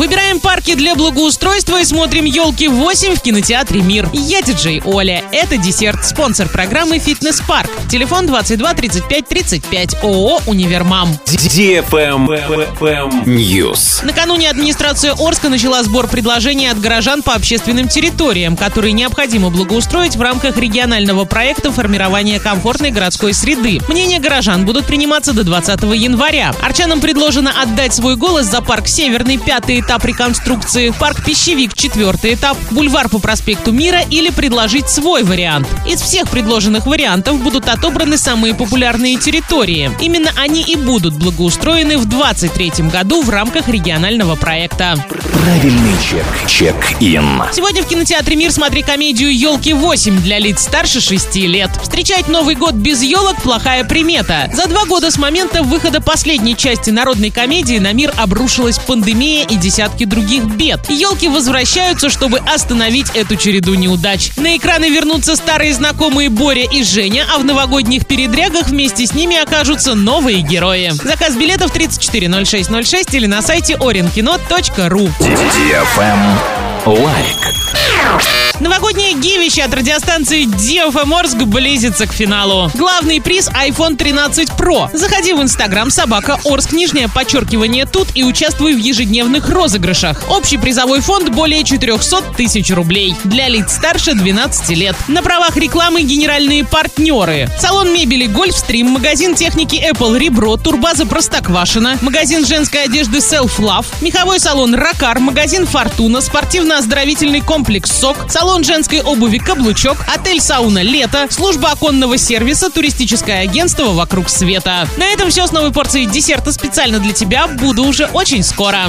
Выбираем парки для благоустройства и смотрим елки 8 в кинотеатре Мир. Я диджей Оля. Это десерт. Спонсор программы Фитнес Парк. Телефон 22 35 35. ООО Универмам. News. Накануне администрация Орска начала сбор предложений от горожан по общественным территориям, которые необходимо благоустроить в рамках регионального проекта формирования комфортной городской среды. Мнения горожан будут приниматься до 20 января. Арчанам предложено отдать свой голос за парк Северный, пятый этап реконструкции, парк Пищевик, четвертый этап, бульвар по проспекту Мира или предложить свой вариант. Из всех предложенных вариантов будут отобраны самые популярные территории. Именно они и будут благоустроены в 2023 году в рамках регионального проекта. Правильный чек. Чек-ин. Сегодня в кинотеатре «Мир» смотри комедию «Елки 8» для лиц старше 6 лет. Встречать Новый год без елок – плохая примета. За два года с момента выхода последней части народной комедии на мир обрушилась пандемия и десятки других бед. Елки возвращаются, чтобы остановить эту череду неудач. На экраны вернутся старые знакомые Боря и Женя, а в новогодних передрягах вместе с ними окажутся новые герои. Заказ билетов 340606 или на сайте orinkino.ru. Лайк. Новогоднее гивище от радиостанции DFM Орск близится к финалу. Главный приз iPhone 13 Pro. Заходи в Инстаграм собака Орск, нижнее подчеркивание тут и участвуй в ежедневных розыгрышах. Общий призовой фонд более 400 тысяч рублей. Для лиц старше 12 лет. На правах рекламы генеральные партнеры. Салон мебели Гольфстрим, магазин техники Apple Ребро, турбаза Простоквашино, магазин женской одежды Self Love, меховой салон Ракар, магазин Фортуна, спортивно-оздоровительный комплекс СОК, салон женской обуви «Каблучок», отель «Сауна Лето», служба оконного сервиса, туристическое агентство «Вокруг света». На этом все с новой порцией десерта специально для тебя. Буду уже очень скоро.